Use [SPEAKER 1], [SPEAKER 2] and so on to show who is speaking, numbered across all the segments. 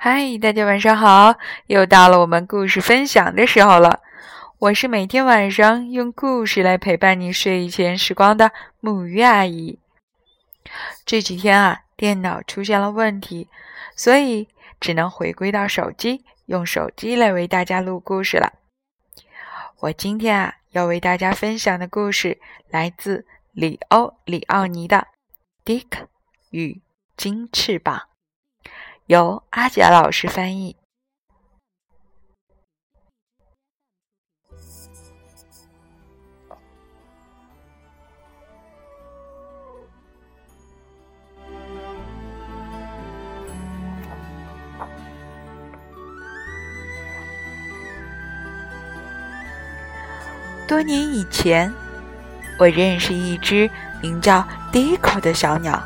[SPEAKER 1] 嗨，大家晚上好！又到了我们故事分享的时候了。我是每天晚上用故事来陪伴你睡前时光的木鱼阿姨。这几天啊，电脑出现了问题，所以只能回归到手机，用手机来为大家录故事了。我今天啊，要为大家分享的故事来自里欧·里奥尼的《Dick 与金翅膀》。由阿甲老师翻译。多年以前，我认识一只名叫迪克的小鸟，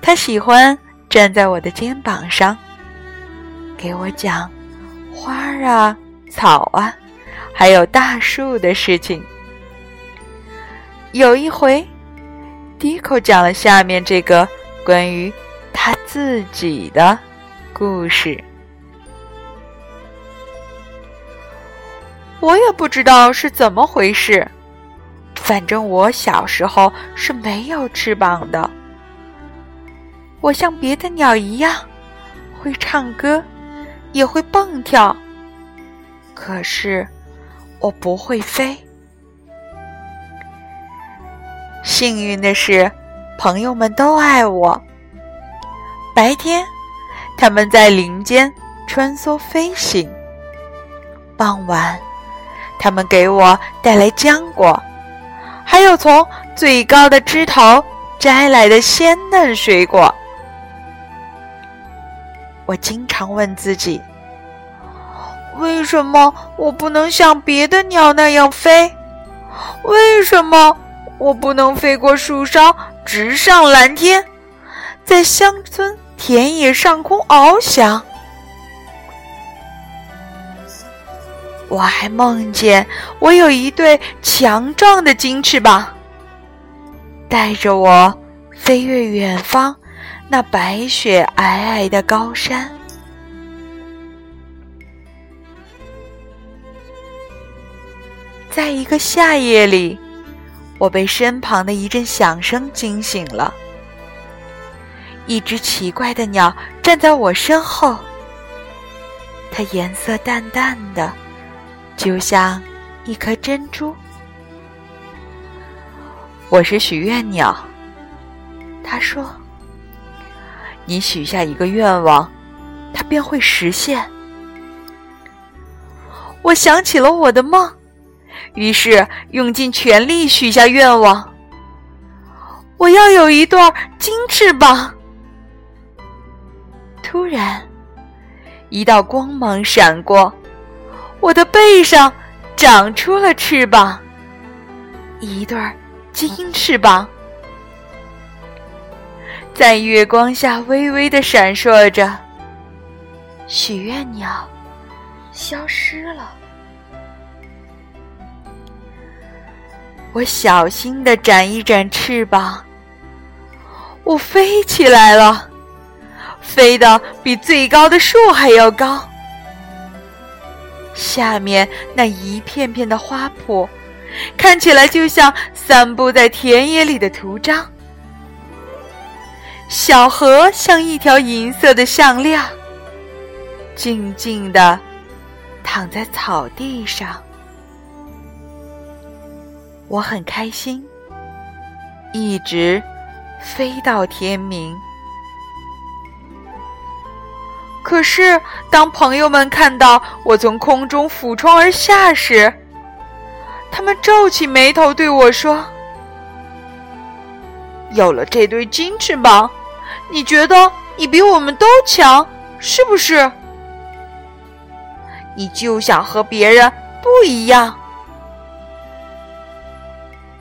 [SPEAKER 1] 它喜欢。站在我的肩膀上，给我讲花儿啊、草啊，还有大树的事情。有一回，迪克讲了下面这个关于他自己的故事。我也不知道是怎么回事，反正我小时候是没有翅膀的。我像别的鸟一样，会唱歌，也会蹦跳。可是我不会飞。幸运的是，朋友们都爱我。白天，他们在林间穿梭飞行；傍晚，他们给我带来浆果，还有从最高的枝头摘来的鲜嫩水果。我经常问自己：为什么我不能像别的鸟那样飞？为什么我不能飞过树梢，直上蓝天，在乡村田野上空翱翔？我还梦见我有一对强壮的金翅膀，带着我飞越远方。那白雪皑皑的高山，在一个夏夜里，我被身旁的一阵响声惊醒了。一只奇怪的鸟站在我身后，它颜色淡淡的，就像一颗珍珠。我是许愿鸟，他说。你许下一个愿望，它便会实现。我想起了我的梦，于是用尽全力许下愿望。我要有一对金翅膀。突然，一道光芒闪过，我的背上长出了翅膀，一对金翅膀。在月光下微微的闪烁着，许愿鸟消失了。我小心的展一展翅膀，我飞起来了，飞得比最高的树还要高。下面那一片片的花圃，看起来就像散布在田野里的图章。小河像一条银色的项链，静静地躺在草地上。我很开心，一直飞到天明。可是，当朋友们看到我从空中俯冲而下时，他们皱起眉头对我说：“有了这对金翅膀。”你觉得你比我们都强，是不是？你就想和别人不一样。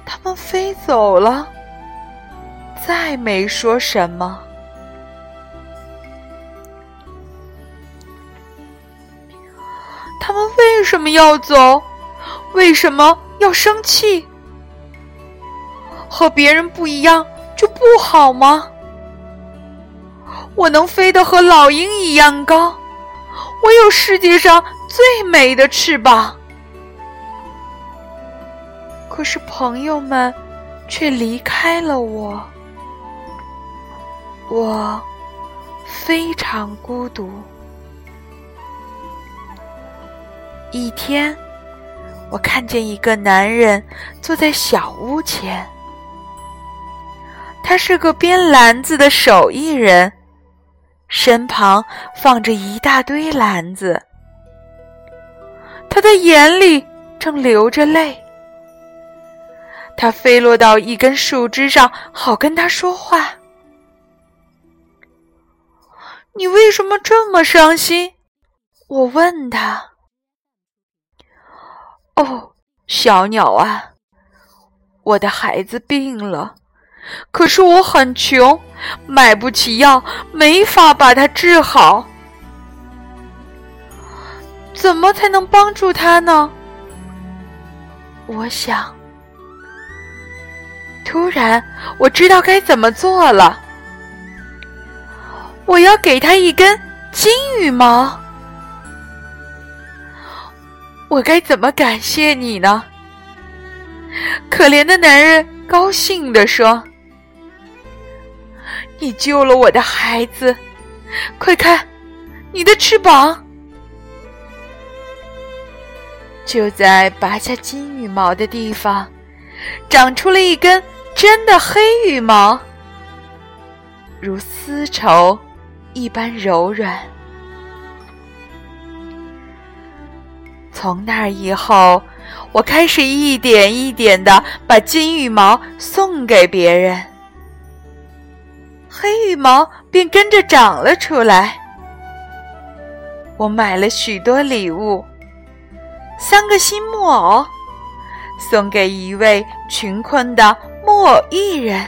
[SPEAKER 1] 他们飞走了，再没说什么。他们为什么要走？为什么要生气？和别人不一样就不好吗？我能飞得和老鹰一样高，我有世界上最美的翅膀。可是朋友们却离开了我，我非常孤独。一天，我看见一个男人坐在小屋前，他是个编篮子的手艺人，身旁放着一大堆篮子，他的眼里正流着泪。他飞落到一根树枝上，好跟他说话。你为什么这么伤心？我问他。哦，小鸟啊，我的孩子病了，可是我很穷，买不起药，没法把他治好。怎么才能帮助他呢？我想。突然，我知道该怎么做了。我要给他一根金羽毛。我该怎么感谢你呢？可怜的男人高兴地说：“你救了我的孩子，快看，你的翅膀。”就在拔下金羽毛的地方。长出了一根真的黑羽毛，如丝绸一般柔软。从那以后，我开始一点一点的把金羽毛送给别人，黑羽毛便跟着长了出来。我买了许多礼物，三个新木偶。送给一位穷困的木偶艺人，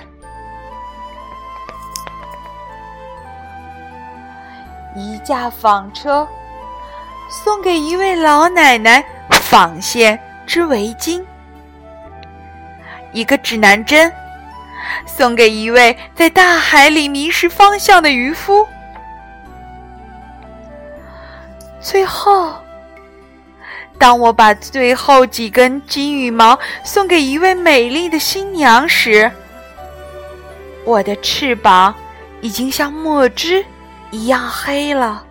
[SPEAKER 1] 一架纺车；送给一位老奶奶纺线织围巾，一个指南针；送给一位在大海里迷失方向的渔夫，最后。当我把最后几根金羽毛送给一位美丽的新娘时，我的翅膀已经像墨汁一样黑了。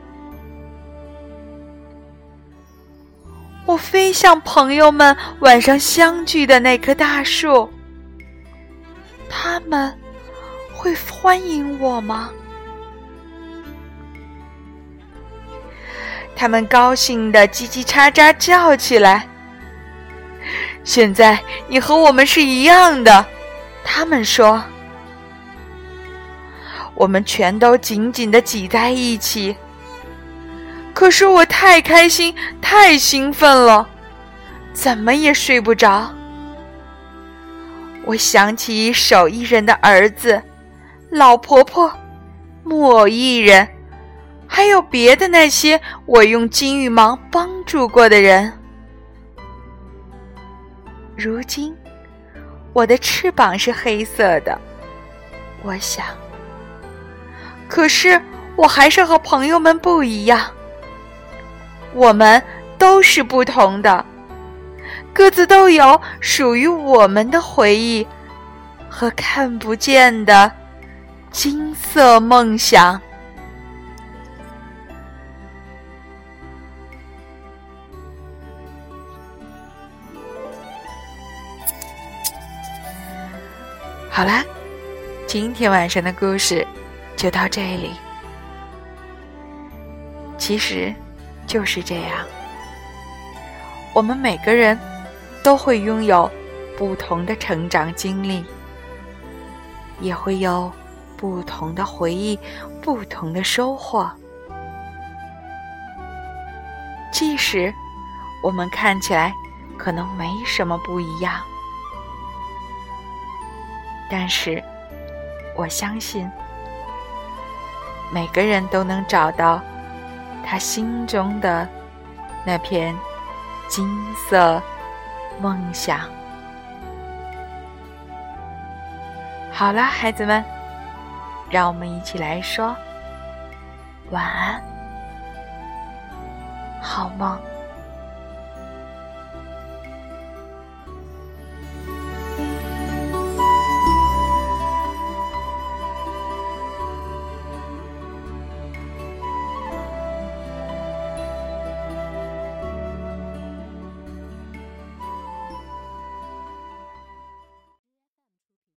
[SPEAKER 1] 我飞向朋友们晚上相聚的那棵大树，他们会欢迎我吗？他们高兴的叽叽喳喳叫起来。现在你和我们是一样的，他们说。我们全都紧紧的挤在一起。可是我太开心，太兴奋了，怎么也睡不着。我想起手艺人的儿子，老婆婆，木偶艺人。还有别的那些我用金羽毛帮助过的人，如今我的翅膀是黑色的，我想。可是我还是和朋友们不一样，我们都是不同的，各自都有属于我们的回忆和看不见的金色梦想。好啦，今天晚上的故事就到这里。其实就是这样，我们每个人都会拥有不同的成长经历，也会有不同的回忆、不同的收获。即使我们看起来可能没什么不一样。但是，我相信每个人都能找到他心中的那片金色梦想。好了，孩子们，让我们一起来说晚安，好梦。